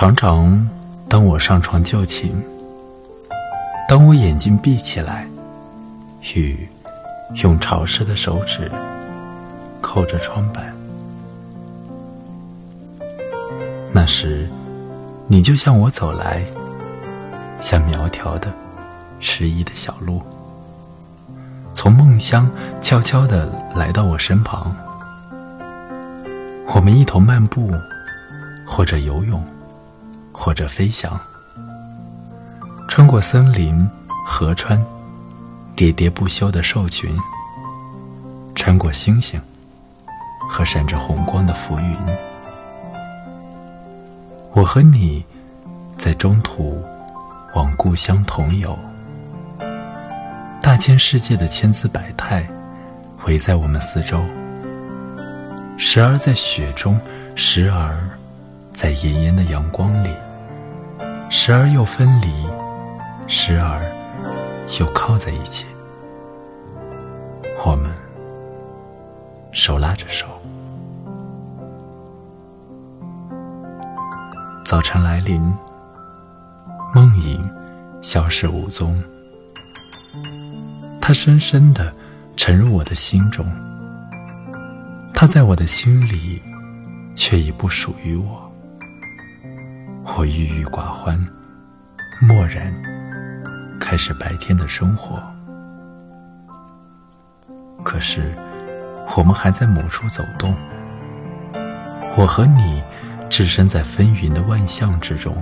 常常，当我上床就寝，当我眼睛闭起来，雨用潮湿的手指扣着窗板，那时，你就向我走来，像苗条的、迟疑的小鹿，从梦乡悄悄地来到我身旁，我们一同漫步，或者游泳。或者飞翔，穿过森林、河川，喋喋不休的兽群，穿过星星和闪着红光的浮云。我和你在中途往故乡同游，大千世界的千姿百态围在我们四周，时而在雪中，时而在炎炎的阳光里。时而又分离，时而又靠在一起。我们手拉着手。早晨来临，梦影消失无踪。它深深的沉入我的心中，它在我的心里，却已不属于我。我郁郁寡欢，漠然，开始白天的生活。可是，我们还在某处走动。我和你置身在纷纭的万象之中，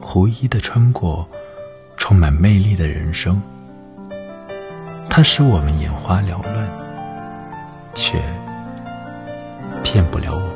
狐疑的穿过充满魅力的人生。它使我们眼花缭乱，却骗不了我